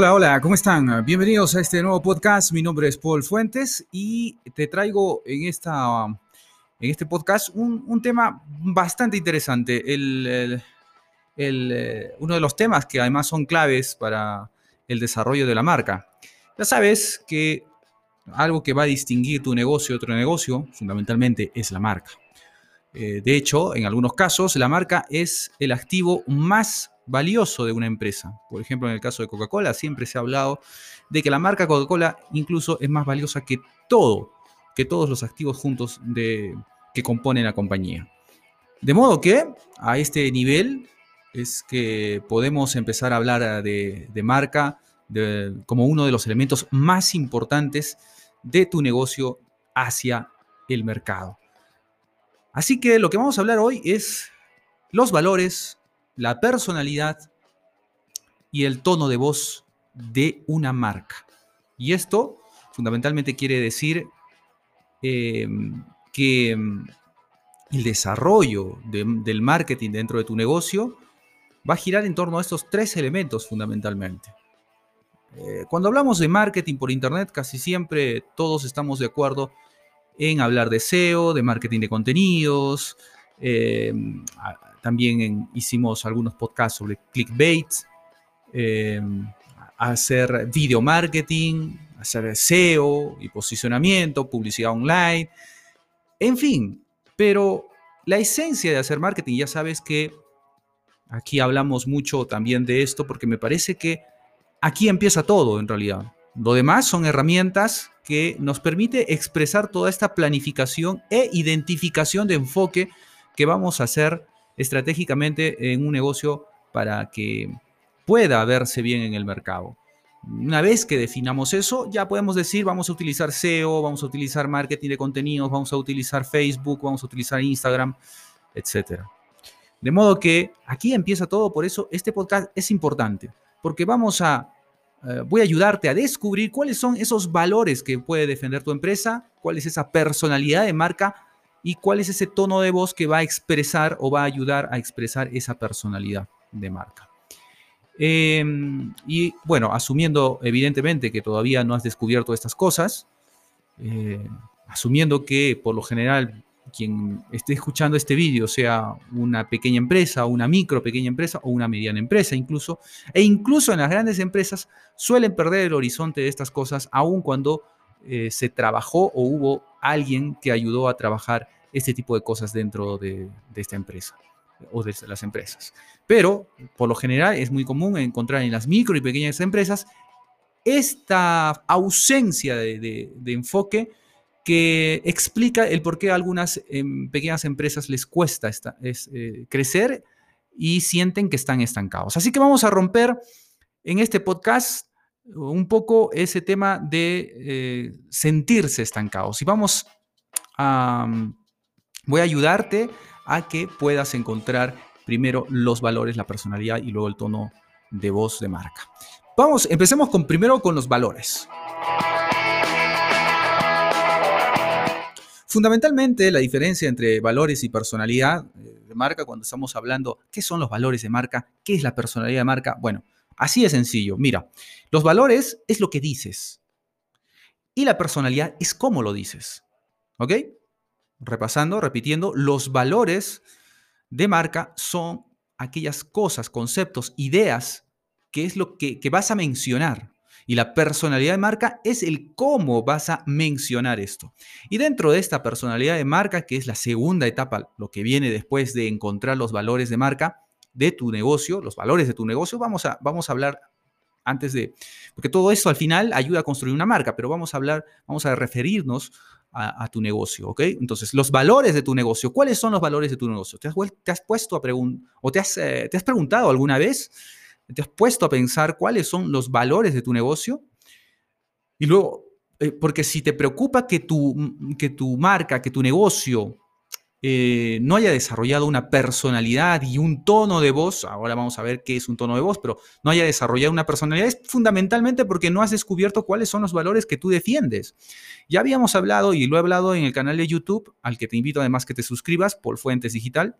Hola, hola, ¿cómo están? Bienvenidos a este nuevo podcast. Mi nombre es Paul Fuentes y te traigo en, esta, en este podcast un, tema bastante interesante. El, eh, uno de los temas que además son claves para el desarrollo de la marca. Ya sabes que algo que va a distinguir tu negocio de otro negocio, fundamentalmente, es la marca. Eh, de hecho, en algunos casos, la marca es el activo más valioso de una empresa. Por ejemplo, en el caso de Coca-Cola, siempre se ha hablado de que la marca Coca-Cola incluso es más valiosa que todo, que todos los activos juntos que componen la compañía. De modo que a este nivel es que podemos empezar a hablar de, marca como uno de los elementos más importantes de tu negocio hacia el mercado. Así que lo que vamos a hablar hoy es los valores, la personalidad y el tono de voz de una marca. Y esto fundamentalmente quiere decir em, que em, el desarrollo del marketing dentro de tu negocio va a girar en torno a estos tres elementos fundamentalmente. Eh, cuando hablamos de marketing por Internet, casi siempre todos estamos de acuerdo en hablar de SEO, de marketing de contenidos. Eh, también hicimos algunos podcasts sobre clickbait, eh, hacer video marketing, hacer SEO y posicionamiento, publicidad online, en fin. Pero la esencia de hacer marketing, ya sabes que aquí hablamos mucho también de esto porque me parece que aquí empieza todo en realidad. Lo demás son herramientas que nos permite expresar toda esta planificación e identificación de enfoque que vamos a hacer estratégicamente en un negocio para que pueda verse bien en el mercado. Una vez que definamos eso, ya podemos decir, vamos a utilizar SEO, vamos a utilizar marketing de contenidos, vamos a utilizar Facebook, vamos a utilizar Instagram, etc. De modo que aquí empieza todo, por eso este podcast es importante, porque vamos a eh, voy a ayudarte a descubrir cuáles son esos valores que puede defender tu empresa, cuál es esa personalidad de marca y cuál es ese tono de voz que va a expresar o va a ayudar a expresar esa personalidad de marca. Em, y bueno, asumiendo evidentemente que todavía no has descubierto estas cosas, eh, asumiendo que por lo general quien esté escuchando este vídeo sea una pequeña empresa, una micro pequeña empresa o una mediana empresa incluso, e incluso en las grandes empresas suelen perder el horizonte de estas cosas aun cuando eh, se trabajó o hubo alguien que ayudó a trabajar este tipo de cosas dentro de, esta empresa o de las empresas. Pero por lo general es muy común encontrar en las micro y pequeñas empresas esta ausencia de enfoque que explica el por qué a algunas em, pequeñas empresas les cuesta eh, crecer y sienten que están estancados. Así que vamos a romper en este podcast un poco ese tema de eh, sentirse estancados y vamos a, voy a ayudarte a que puedas encontrar primero los valores, la personalidad y luego el tono de voz de marca. Vamos, empecemos con primero con los valores. Fundamentalmente, la diferencia entre valores y personalidad eh, de marca, cuando estamos hablando, ¿qué son los valores de marca? ¿Qué es la personalidad de marca? Bueno, así de sencillo. Mira, los valores es lo que dices y la personalidad es cómo lo dices. ¿Ok? Repasando, repitiendo, los valores de marca son aquellas cosas, conceptos, ideas que es lo que, que vas a mencionar. Y la personalidad de marca es el cómo vas a mencionar esto. Y dentro de esta personalidad de marca, que es la segunda etapa, lo que viene después de encontrar los valores de marca de tu negocio, los valores de tu negocio, vamos a, vamos a hablar antes de, porque todo esto al final ayuda a construir una marca, pero vamos a hablar, vamos a referirnos a, tu negocio, ¿ok? Entonces, los valores de tu negocio, ¿cuáles son los valores de tu negocio? ¿Te has, puesto a preguntar o te has, eh, te has preguntado alguna vez ¿Te has puesto a pensar cuáles son los valores de tu negocio? Y luego, eh, porque si te preocupa que tu, que tu marca, que tu negocio eh, no haya desarrollado una personalidad y un tono de voz, ahora vamos a ver qué es un tono de voz, pero no haya desarrollado una personalidad, es fundamentalmente porque no has descubierto cuáles son los valores que tú defiendes. Ya habíamos hablado, y lo he hablado en el canal de YouTube, al que te invito además que te suscribas, por Fuentes Digital.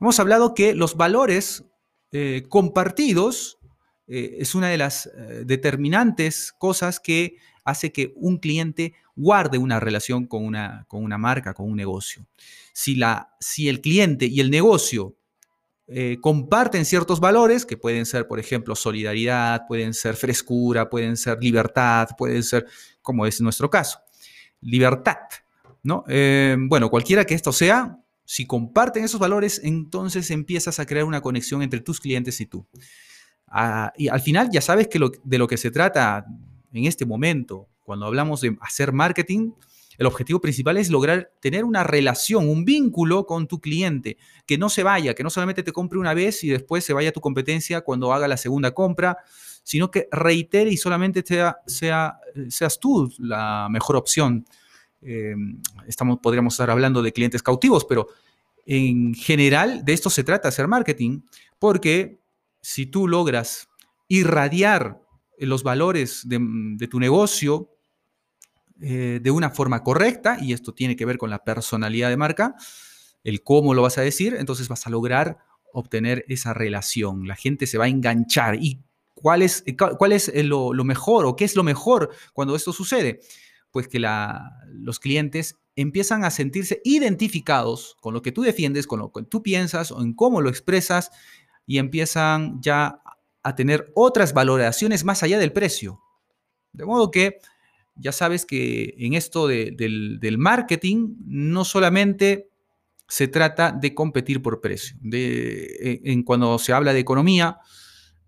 Hemos hablado que los valores eh, compartidos eh, es una de las eh, determinantes cosas que hace que un cliente guarde una relación con una, con una marca, con un negocio. Si, la, si el cliente y el negocio comparten ciertos valores, que pueden ser, por ejemplo, solidaridad, pueden ser frescura, pueden ser libertad, pueden ser, como es nuestro caso, libertad. ¿no? bueno, cualquiera que esto sea, si comparten esos valores, entonces empiezas a crear una conexión entre tus clientes y tú. Ah, y al final ya sabes que de lo que se trata en este momento, cuando hablamos de hacer marketing, el objetivo principal es lograr tener una relación, un vínculo con tu cliente, que no se vaya, que no solamente te compre una vez y después se vaya a tu competencia cuando haga la segunda compra, sino que reitere y solamente sea, seas tú la mejor opción eh, estamos, podríamos estar hablando de clientes cautivos, pero en general de esto se trata, hacer marketing, porque si tú logras irradiar los valores de, tu negocio eh, de una forma correcta, y esto tiene que ver con la personalidad de marca, el cómo lo vas a decir, entonces vas a lograr obtener esa relación. La gente se va a enganchar. ¿Y cuál es, cuál es lo, lo mejor o qué es lo mejor cuando esto sucede? Pues que los clientes empiezan a sentirse identificados con lo que tú defiendes, con lo que tú piensas o en cómo lo expresas y empiezan ya a tener otras valoraciones más allá del precio. De modo que ya sabes que en esto del, marketing no solamente se trata de competir por precio. En, cuando se habla de economía,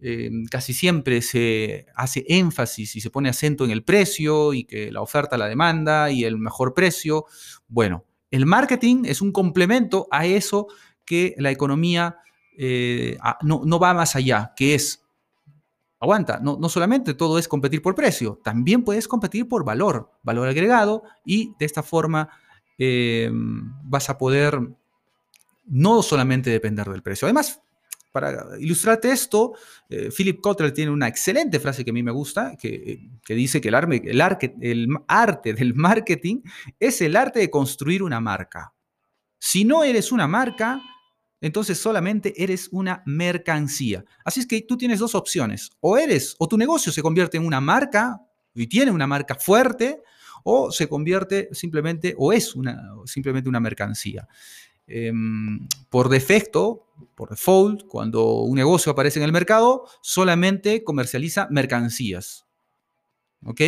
Em, casi siempre se hace énfasis y se pone acento en el precio y que la oferta, la demanda y el mejor precio. Bueno, el marketing es un complemento a eso que la economía eh, no, va más allá, que es, aguanta, no, solamente todo es competir por precio, también puedes competir por valor, valor agregado y de esta forma em, vas a poder no solamente depender del precio. Además, para ilustrarte esto, eh, Philip Kotler tiene una excelente frase que a mí me gusta, que, dice que el, arte del marketing es el arte de construir una marca. Si no eres una marca, entonces solamente eres una mercancía. Así es que tú tienes dos opciones. O eres, o tu negocio se convierte en una marca y tiene una marca fuerte, o se convierte simplemente, o es simplemente una mercancía. Em, por defecto, por default, cuando un negocio aparece en el mercado, solamente comercializa mercancías. ¿Ok?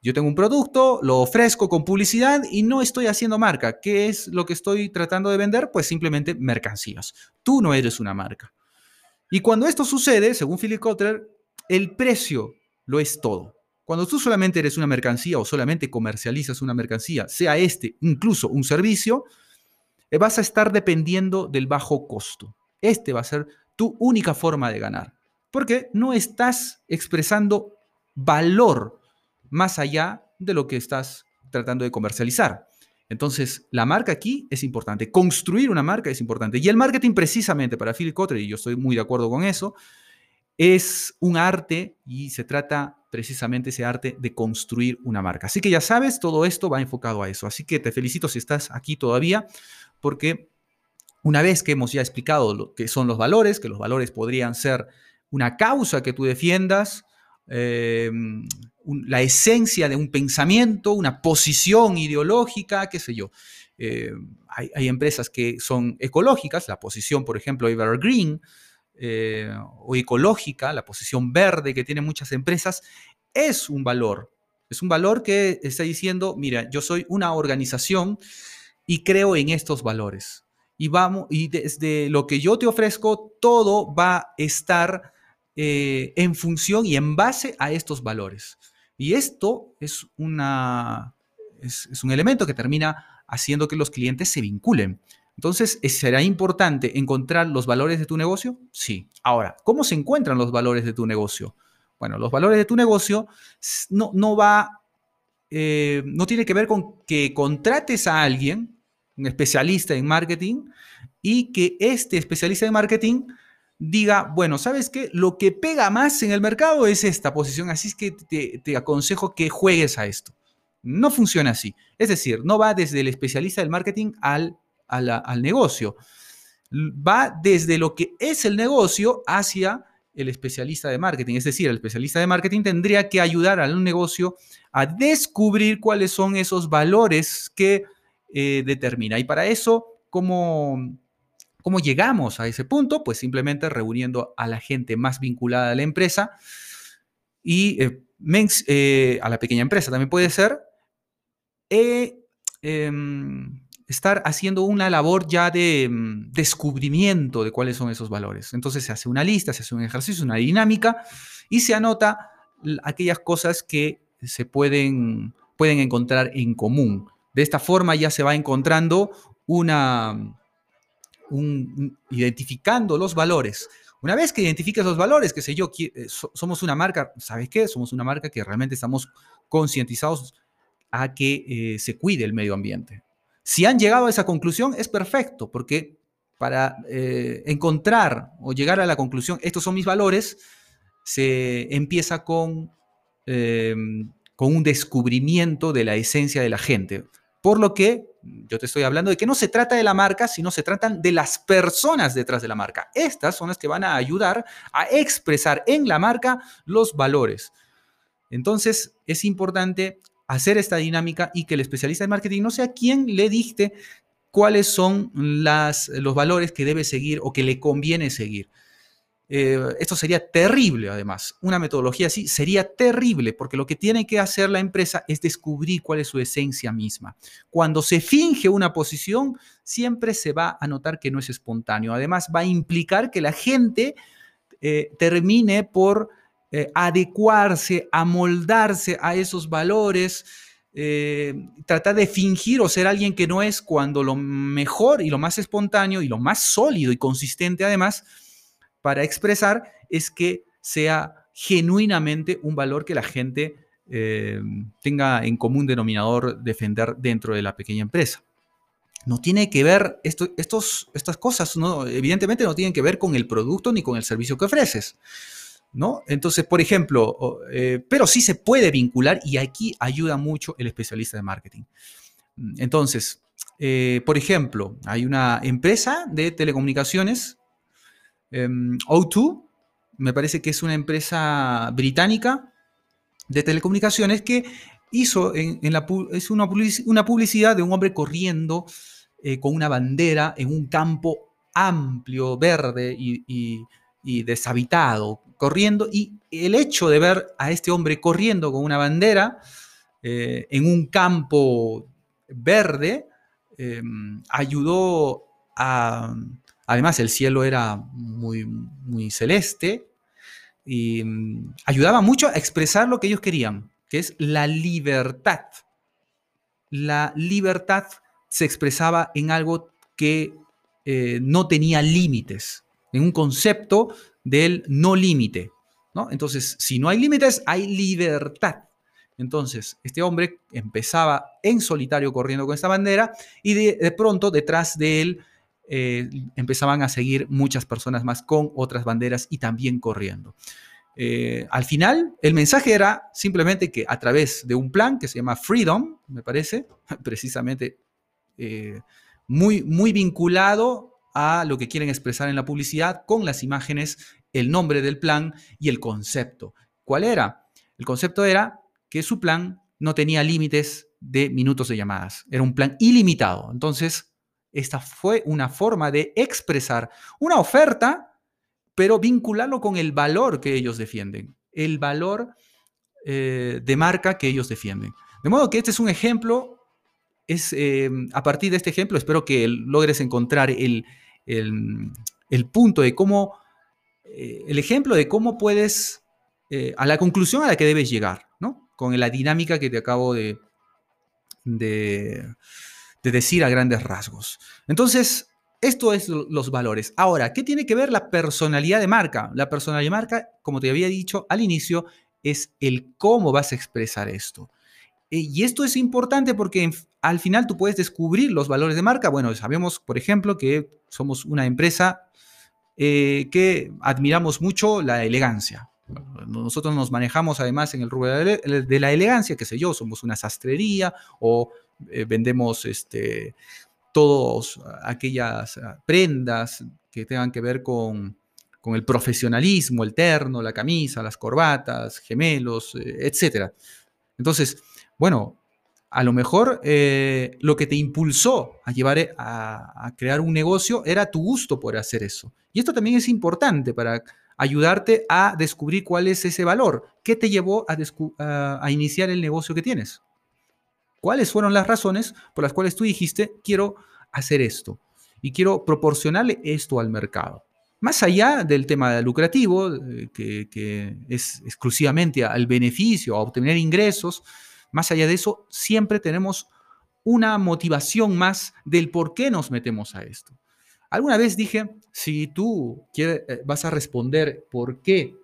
Yo tengo un producto, lo ofrezco con publicidad y no estoy haciendo marca. ¿Qué es lo que estoy tratando de vender? Pues simplemente mercancías. Tú no eres una marca. Y cuando esto sucede, según Philip Kotler, el precio lo es todo. Cuando tú solamente eres una mercancía o solamente comercializas una mercancía, sea este incluso un servicio, vas a estar dependiendo del bajo costo. Este va a ser tu única forma de ganar, porque no estás expresando valor más allá de lo que estás tratando de comercializar. Entonces, la marca aquí es importante. Construir una marca es importante. Y el marketing, precisamente para Phil Kotler, y yo estoy muy de acuerdo con eso, es un arte y se trata precisamente ese arte de construir una marca. Así que ya sabes, todo esto va enfocado a eso. Así que te felicito si estás aquí todavía porque una vez que hemos ya explicado lo que son los valores, que los valores podrían ser una causa que tú defiendas, em, la esencia de un pensamiento, una posición ideológica, qué sé yo. Em, hay, empresas que son ecológicas, la posición, por ejemplo, Evergreen, eh, o ecológica, la posición verde que tienen muchas empresas, es un valor. Es un valor que está diciendo, mira, yo soy una organización y creo en estos valores. Y, vamos, y desde lo que yo te ofrezco, todo va a estar eh, en función y en base a estos valores. Y esto es, una, es, un elemento que termina haciendo que los clientes se vinculen. Entonces, ¿será importante encontrar los valores de tu negocio? Sí. Ahora, ¿cómo se encuentran los valores de tu negocio? Bueno, los valores de tu negocio no, no va, eh, no tiene que ver con que contrates a alguien un especialista en marketing, y que este especialista en marketing diga, bueno, ¿sabes qué? Lo que pega más en el mercado es esta posición, así es que te, aconsejo que juegues a esto. No funciona así. Es decir, no va desde el especialista del marketing al, al negocio. Va desde lo que es el negocio hacia el especialista de marketing. Es decir, el especialista de marketing tendría que ayudar al negocio a descubrir cuáles son esos valores que eh, determina. Y para eso, ¿cómo, ¿cómo llegamos a ese punto? Pues simplemente reuniendo a la gente más vinculada a la empresa y eh, eh, a la pequeña empresa también puede ser. Em, estar haciendo una labor ya de mm, descubrimiento de cuáles son esos valores. Entonces se hace una lista, se hace un ejercicio, una dinámica y se anota aquellas cosas que se pueden, pueden encontrar en común. De esta forma ya se va encontrando una, identificando los valores. Una vez que identifiques los valores, que sé yo, eh, somos una marca, ¿sabes qué? Somos una marca que realmente estamos concientizados a que eh, se cuide el medio ambiente. Si han llegado a esa conclusión, es perfecto, porque para eh, encontrar o llegar a la conclusión, estos son mis valores, se empieza con, em, con un descubrimiento de la esencia de la gente. Por lo que yo te estoy hablando de que no se trata de la marca, sino se tratan de las personas detrás de la marca. Estas son las que van a ayudar a expresar en la marca los valores. Entonces, es importante hacer esta dinámica y que el especialista de marketing no sea quien le dicte cuáles son los valores que debe seguir o que le conviene seguir. Eh, esto sería terrible, además. Una metodología así sería terrible, porque lo que tiene que hacer la empresa es descubrir cuál es su esencia misma. Cuando se finge una posición, siempre se va a notar que no es espontáneo. Además, va a implicar que la gente eh, termine por eh, adecuarse, amoldarse a esos valores, tratar de fingir o ser alguien que no es cuando lo mejor y lo más espontáneo y lo más sólido y consistente además para expresar es que sea genuinamente un valor que la gente eh, tenga en común denominador defender dentro de la pequeña empresa. No tiene que ver, esto, estos, estas cosas no, evidentemente no tienen que ver con el producto ni con el servicio que ofreces. ¿no? Entonces, por ejemplo, eh, pero sí se puede vincular y aquí ayuda mucho el especialista de marketing. Entonces, eh, por ejemplo, hay una empresa de telecomunicaciones, O2, me parece que es una empresa británica de telecomunicaciones que hizo es una, publicidad de un hombre corriendo eh, con una bandera en un campo amplio, verde y deshabitado, corriendo. Y el hecho de ver a este hombre corriendo con una bandera eh, en un campo verde em, ayudó a... Además, el cielo era muy, muy celeste y em, ayudaba mucho a expresar lo que ellos querían, que es la libertad. La libertad se expresaba en algo que eh, no tenía límites, en un concepto del no límite. ¿no? Entonces, si no hay límites, hay libertad. Entonces, este hombre empezaba en solitario corriendo con esta bandera y de, pronto detrás de él eh, empezaban a seguir muchas personas más con otras banderas y también corriendo. Eh, al final, el mensaje era simplemente que a través de un plan que se llama Freedom, me parece, precisamente eh, muy, muy vinculado a lo que quieren expresar en la publicidad con las imágenes, el nombre del plan y el concepto. ¿Cuál era? El concepto era que su plan no tenía límites de minutos de llamadas, era un plan ilimitado. Entonces, esta fue una forma de expresar una oferta, pero vincularlo con el valor que ellos defienden, el valor eh, de marca que ellos defienden. De modo que este es un ejemplo es em, a partir de este ejemplo, espero que logres encontrar el, punto de cómo, eh, el ejemplo de cómo puedes, eh, a la conclusión a la que debes llegar, ¿no? Con la dinámica que te acabo de, de, decir a grandes rasgos. Entonces, esto es los valores. Ahora, ¿qué tiene que ver la personalidad de marca? La personalidad de marca, como te había dicho al inicio, es el cómo vas a expresar esto. Eh, y esto es importante porque al final tú puedes descubrir los valores de marca. Bueno, sabemos, por ejemplo, que somos una empresa eh, que admiramos mucho la elegancia. Nosotros nos manejamos además en el rubro de la elegancia, qué sé yo, somos una sastrería o eh, vendemos este, todas aquellas ah, prendas que tengan que ver con, con el profesionalismo, el terno, la camisa, las corbatas, gemelos, eh, etc. Entonces, bueno, a lo mejor eh, lo que te impulsó a llevar a, crear un negocio era tu gusto por hacer eso. Y esto también es importante para ayudarte a descubrir cuál es ese valor. ¿Qué te llevó a, iniciar el negocio que tienes? ¿Cuáles fueron las razones por las cuales tú dijiste, quiero hacer esto y quiero proporcionarle esto al mercado? Más allá del tema lucrativo, eh, que, es exclusivamente al beneficio, a obtener ingresos, más allá de eso, siempre tenemos una motivación más del por qué nos metemos a esto. Alguna vez dije, si tú quieres, eh, vas a responder por qué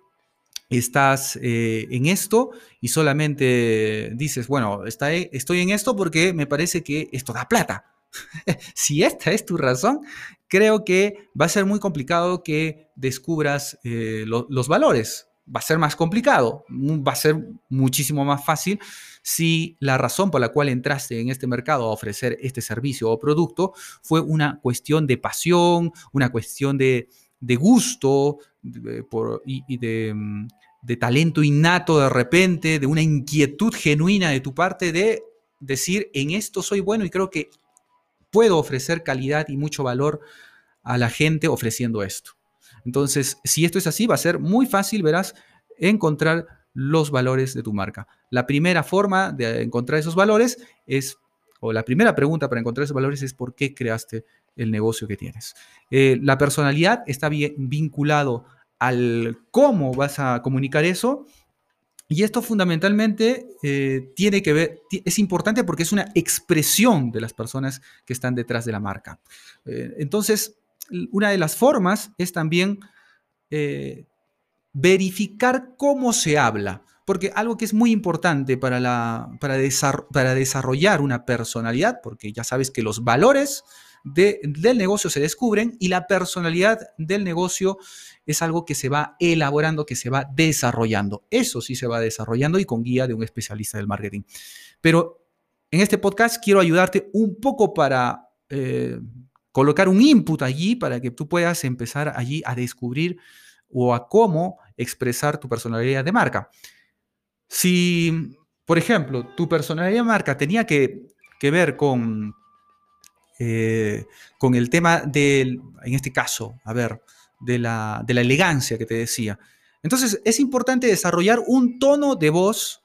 estás eh, en esto y solamente dices, bueno, estoy en esto porque me parece que esto da plata. si esta es tu razón, creo que va a ser muy complicado que descubras eh, los valores. Va a ser más complicado, va a ser muchísimo más fácil si la razón por la cual entraste en este mercado a ofrecer este servicio o producto fue una cuestión de pasión, una cuestión de, gusto y, de, mm, de talento innato de repente, de una inquietud genuina de tu parte de decir, en esto soy bueno y creo que puedo ofrecer calidad y mucho valor a la gente ofreciendo esto. Entonces, si esto es así, va a ser muy fácil, verás, encontrar los valores de tu marca. La primera forma de encontrar esos valores es, o la primera pregunta para encontrar esos valores es por qué creaste el negocio que tienes. Eh, la personalidad está bien vinculado al cómo vas a comunicar eso y esto fundamentalmente eh, tiene que ver, es importante porque es una expresión de las personas que están detrás de la marca. Eh, entonces, una de las formas es también verificar cómo se habla. Porque algo que es muy importante para, la, para, para desarrollar una personalidad, porque ya sabes que los valores del negocio se descubren y la personalidad del negocio es algo que se va elaborando, que se va desarrollando. Eso sí se va desarrollando y con guía de un especialista del marketing. Pero en este podcast quiero ayudarte un poco para eh, colocar un input allí para que tú puedas empezar allí a descubrir o a cómo expresar tu personalidad de marca. Si, por ejemplo, tu personalidad de marca tenía que, ver con, eh, con el tema del, en este caso, a ver, de la, elegancia que te decía. Entonces, es importante desarrollar un tono de voz.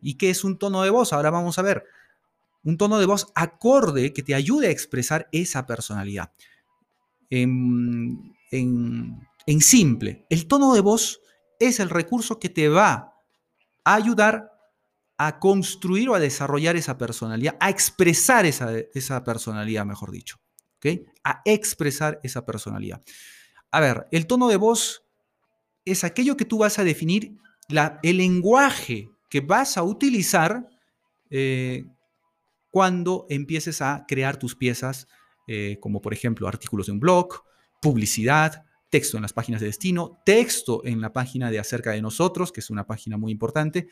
¿Y qué es un tono de voz? Ahora vamos a ver. Un tono de voz acorde que te ayude a expresar esa personalidad. En, en, en simple, el tono de voz es el recurso que te va a ayudar a construir o a desarrollar esa personalidad, a expresar esa, esa personalidad, mejor dicho. A expresar esa personalidad. A ver, el tono de voz es aquello que tú vas a definir, la, el lenguaje que vas a utilizar eh, cuando empieces a crear tus piezas, eh, como por ejemplo artículos de un blog, publicidad, texto en las páginas de destino, texto en la página de acerca de nosotros, que es una página muy importante,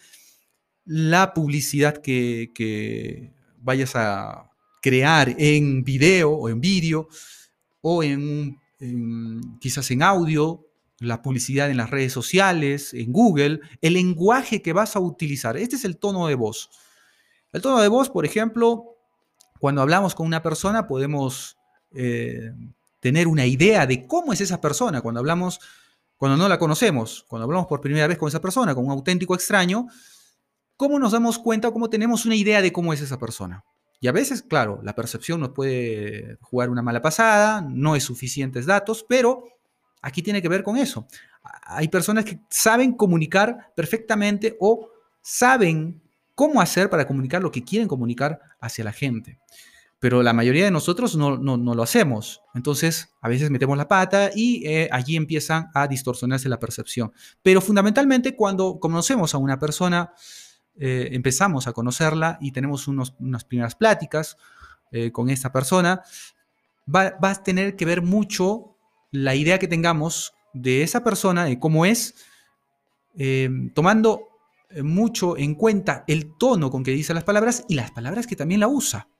la publicidad que, vayas a crear en video o en vídeo o en, quizás en audio, la publicidad en las redes sociales, en Google, el lenguaje que vas a utilizar. Este es el tono de voz. El tono de voz, por ejemplo, cuando hablamos con una persona podemos eh, tener una idea de cómo es esa persona cuando hablamos, cuando no la conocemos, cuando hablamos por primera vez con esa persona, con un auténtico extraño, cómo nos damos cuenta, cómo tenemos una idea de cómo es esa persona. Y a veces, claro, la percepción nos puede jugar una mala pasada, no es suficientes datos, pero aquí tiene que ver con eso. Hay personas que saben comunicar perfectamente o saben cómo hacer para comunicar lo que quieren comunicar hacia la gente pero la mayoría de nosotros no, lo hacemos. Entonces, a veces metemos la pata y eh, allí empiezan a distorsionarse la percepción. Pero fundamentalmente cuando conocemos a una persona, eh, empezamos a conocerla y tenemos unas primeras pláticas eh, con esta persona, va, a tener que ver mucho la idea que tengamos de esa persona, de cómo es, tomando mucho en cuenta el tono con que dice las palabras y las palabras que también la usa.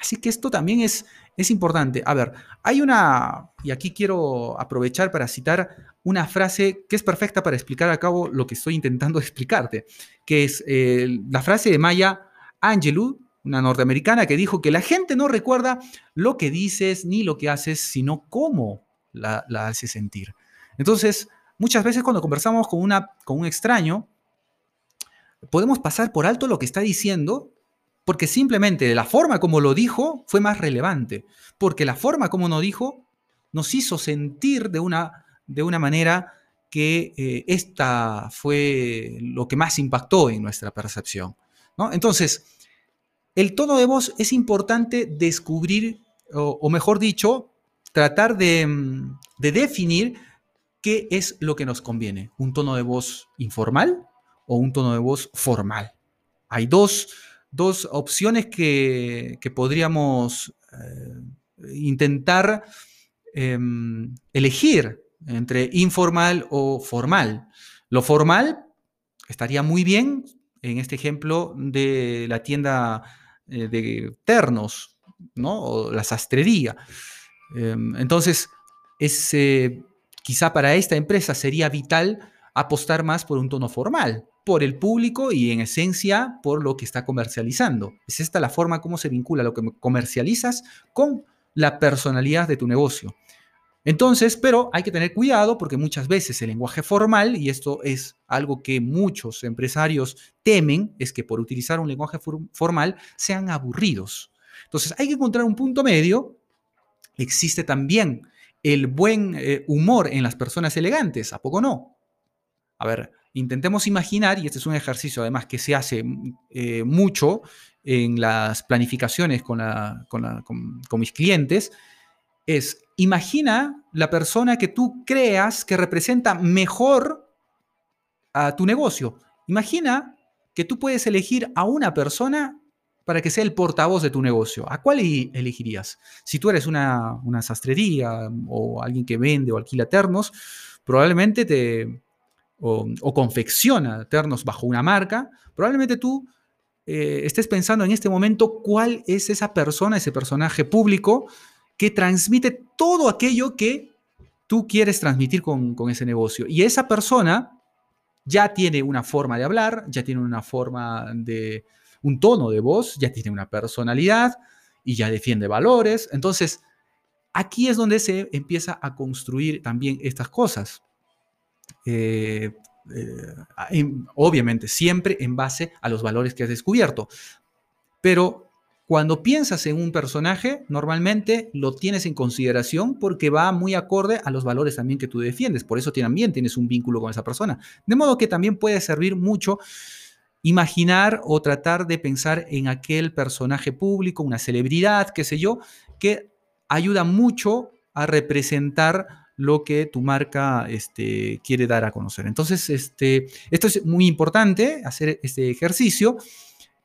Así que esto también es, es importante. A ver, hay una, y aquí quiero aprovechar para citar una frase que es perfecta para explicar a cabo lo que estoy intentando explicarte, que es eh, la frase de Maya Angelou, una norteamericana, que dijo que la gente no recuerda lo que dices ni lo que haces, sino cómo la, la haces sentir. Entonces, muchas veces cuando conversamos con, una, con un extraño, podemos pasar por alto lo que está diciendo porque simplemente la forma como lo dijo fue más relevante, porque la forma como nos dijo nos hizo sentir de una, de una manera que eh, esta fue lo que más impactó en nuestra percepción. Entonces, el tono de voz es importante descubrir, o, mejor dicho, tratar mm, de definir qué es lo que nos conviene, un tono de voz informal o un tono de voz formal. Hay dos, opciones que, podríamos eh, intentar em, elegir entre informal o formal. Lo formal estaría muy bien en este ejemplo de la tienda eh, de ternos, ¿no? O la sastrería. Em, entonces, quizá para esta empresa sería vital apostar más por un tono formal, por el público y en esencia por lo que está comercializando. Es esta la forma como se vincula lo que comercializas con la personalidad de tu negocio. Entonces, pero hay que tener cuidado porque muchas veces el lenguaje formal, y esto es algo que muchos empresarios temen, es que por utilizar un lenguaje formal sean aburridos. Entonces, hay que encontrar un punto medio. Existe también el buen eh, humor en las personas elegantes, ¿a poco no? A ver, intentemos imaginar, y este es un ejercicio además que se hace eh, mucho en las planificaciones con, mis clientes, es imagina la persona que tú creas que representa mejor a tu negocio. Imagina que tú puedes elegir a una persona para que sea el portavoz de tu negocio. ¿A cuál elegirías? Si tú eres una, una sastrería o alguien que vende o alquila ternos, probablemente te, o, confecciona ternos bajo una marca, probablemente tú eh, estés pensando en este momento cuál es esa persona, ese personaje público que transmite todo aquello que tú quieres transmitir con, con ese negocio. Y esa persona ya tiene una forma de hablar, ya tiene una forma de, un tono de voz, ya tiene una personalidad y ya defiende valores. Entonces, aquí es donde se empieza a construir también estas cosas. Eh, eh, obviamente, siempre en base a los valores que has descubierto. Pero cuando piensas en un personaje, normalmente lo tienes en consideración porque va muy acorde a los valores también que tú defiendes. Por eso también tienes un vínculo con esa persona. De modo que también puede servir mucho imaginar o tratar de pensar en aquel personaje público, una celebridad, qué sé yo, que ayuda mucho a representar lo que tu marca este, quiere dar a conocer. Entonces, este, esto es muy importante, hacer este ejercicio.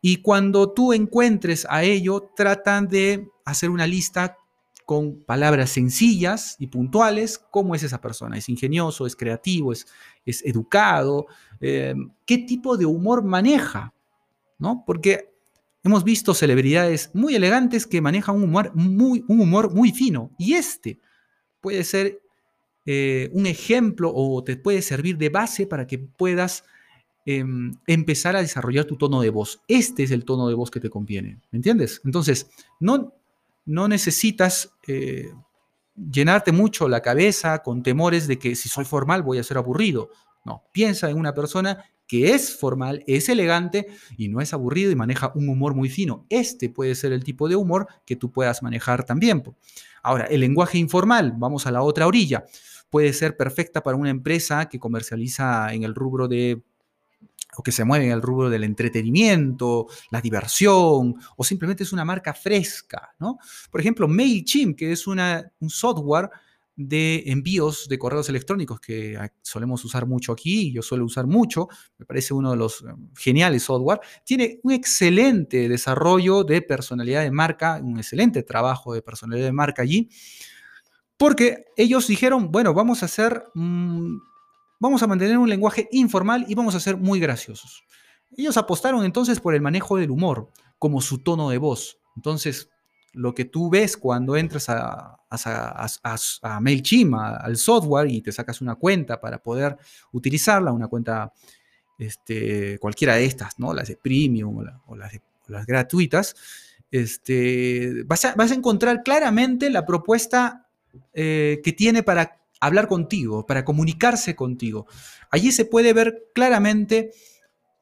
Y cuando tú encuentres a ello, tratan de hacer una lista con palabras sencillas y puntuales, cómo es esa persona. ¿Es ingenioso? ¿Es creativo? ¿Es, es educado? Eh, ¿Qué tipo de humor maneja? ¿No? Porque hemos visto celebridades muy elegantes que manejan un humor muy, un humor muy fino. Y este puede ser eh, un ejemplo o te puede servir de base para que puedas em, empezar a desarrollar tu tono de voz. Este es el tono de voz que te conviene, ¿me entiendes? Entonces, no, no necesitas eh, llenarte mucho la cabeza con temores de que si soy formal voy a ser aburrido. No, piensa en una persona que es formal, es elegante y no es aburrido y maneja un humor muy fino. Este puede ser el tipo de humor que tú puedas manejar también. Ahora, el lenguaje informal, vamos a la otra orilla puede ser perfecta para una empresa que comercializa en el rubro de o que se mueve en el rubro del entretenimiento, la diversión, o simplemente es una marca fresca, ¿no? Por ejemplo, MailChimp, que es una, un software de envíos de correos electrónicos que solemos usar mucho aquí, yo suelo usar mucho, me parece uno de los eh, geniales software, tiene un excelente desarrollo de personalidad de marca, un excelente trabajo de personalidad de marca allí, porque ellos dijeron, bueno, vamos a hacer, mm, vamos a mantener un lenguaje informal y vamos a ser muy graciosos. Ellos apostaron entonces por el manejo del humor como su tono de voz. Entonces, lo que tú ves cuando entras a, MailChimp, al software, y te sacas una cuenta para poder utilizarla, una cuenta este, cualquiera de estas, ¿no? Las de premium o, las, gratuitas, este, vas, a, encontrar claramente la propuesta eh, que tiene para hablar contigo, para comunicarse contigo. Allí se puede ver claramente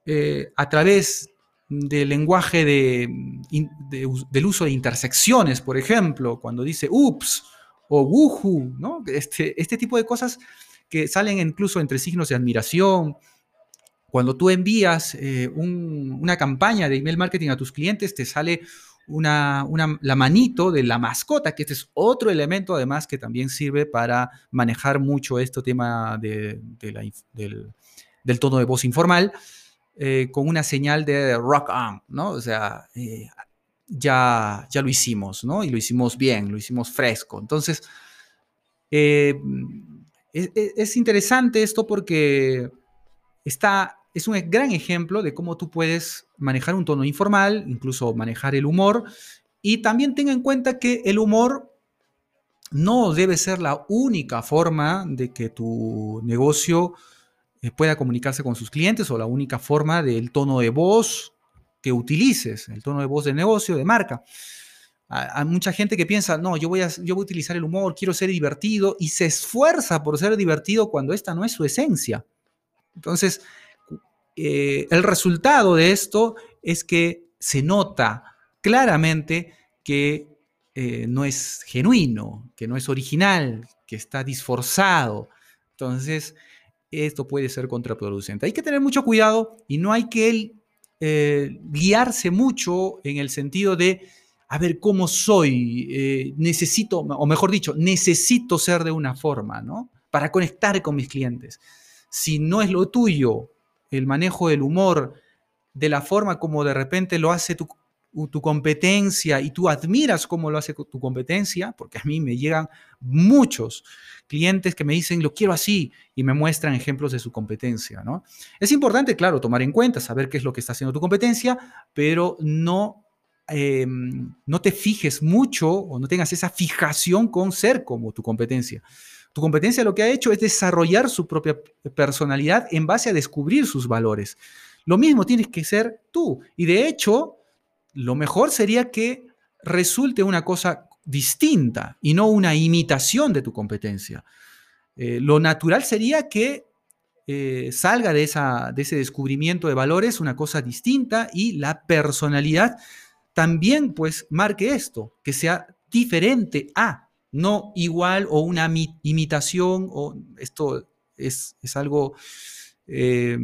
eh, a través del lenguaje de, del uso de intersecciones, por ejemplo, cuando dice ups o wuhu, ¿no? Este, este tipo de cosas que salen incluso entre signos de admiración. Cuando tú envías eh, una campaña de email marketing a tus clientes, te sale una, la manito de la mascota, que este es otro elemento además que también sirve para manejar mucho este tema de, del, del tono de voz informal. Eh, con una señal de rock on, ¿no? O sea, eh, ya, ya lo hicimos, ¿no? Y lo hicimos bien, lo hicimos fresco. Entonces, eh, es, interesante esto porque está, es un gran ejemplo de cómo tú puedes manejar un tono informal, incluso manejar el humor, y también tenga en cuenta que el humor no debe ser la única forma de que tu negocio eh, pueda comunicarse con sus clientes o la única forma del tono de voz que utilices, el tono de voz de negocio, de marca. Hay mucha gente que piensa, no, yo voy, a, yo voy a utilizar el humor, quiero ser divertido y se esfuerza por ser divertido cuando esta no es su esencia. Entonces, eh, el resultado de esto es que se nota claramente que eh, no es genuino, que no es original, que está disforzado. Entonces, esto puede ser contraproducente. Hay que tener mucho cuidado y no hay que eh, guiarse mucho en el sentido de, a ver, ¿cómo soy? Necesito, o mejor dicho, necesito ser de una forma, ¿no? Para conectar con mis clientes. Si no es lo tuyo el manejo del humor, de la forma como de repente lo hace tu, tu competencia y tú admiras cómo lo hace tu competencia, porque a mí me llegan muchos clientes que me dicen, lo quiero así, y me muestran ejemplos de su competencia, ¿no? Es importante, claro, tomar en cuenta, saber qué es lo que está haciendo tu competencia, pero no, em, no te fijes mucho o no tengas esa fijación con ser como tu competencia. Tu competencia lo que ha hecho es desarrollar su propia personalidad en base a descubrir sus valores. Lo mismo tienes que ser tú. Y de hecho, lo mejor sería que resulte una cosa distinta y no una imitación de tu competencia. Eh, lo natural sería que eh, salga de, esa, de ese descubrimiento de valores una cosa distinta y la personalidad también pues marque esto, que sea diferente a, no igual o una imitación, o esto es, algo eh,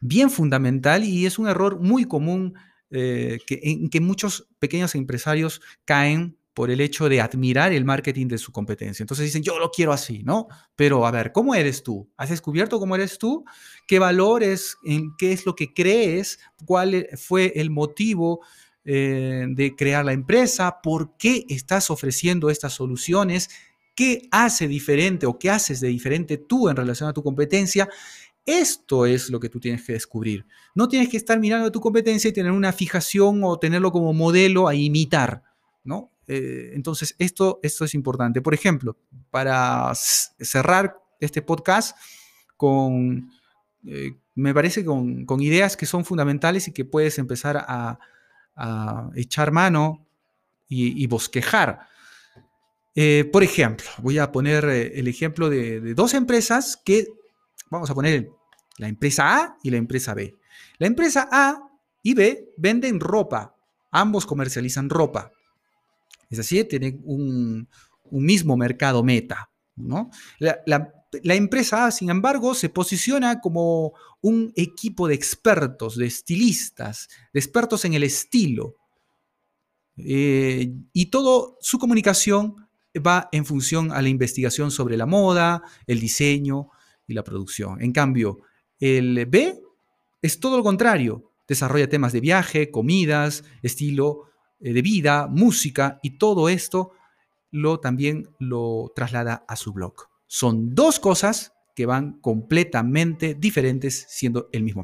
bien fundamental y es un error muy común que, en que muchos pequeños empresarios caen por el hecho de admirar el marketing de su competencia. Entonces dicen, yo lo quiero así, ¿no? Pero a ver, ¿cómo eres tú? ¿Has descubierto cómo eres tú? ¿Qué valores? En ¿Qué es lo que crees? ¿Cuál e, fue el motivo eh, de crear la empresa? ¿Por qué estás ofreciendo estas soluciones? ¿Qué hace diferente o qué haces de diferente tú en relación a tu competencia? Esto es lo que tú tienes que descubrir. No tienes que estar mirando a tu competencia y tener una fijación o tenerlo como modelo a imitar, ¿no? Eh, entonces, esto, esto es importante. Por ejemplo, para cerrar este podcast con, eh, me parece, con, ideas que son fundamentales y que puedes empezar a, echar mano y, bosquejar. Eh, por ejemplo, voy a poner el ejemplo de, de, dos empresas que, vamos a poner la empresa A y la empresa B. La empresa A y B venden ropa, ambos comercializan ropa. Es así, tienen un, mismo mercado meta. ¿No? La, empresa sin embargo, se posiciona como un equipo de expertos, de estilistas, de expertos en el estilo. Eh, y toda su comunicación va en función a la investigación sobre la moda, el diseño y la producción. En cambio, el B es todo lo contrario. Desarrolla temas de viaje, comidas, estilo, eh, de vida, música y todo esto lo también lo traslada a su blog. Son dos cosas que van completamente diferentes siendo el mismo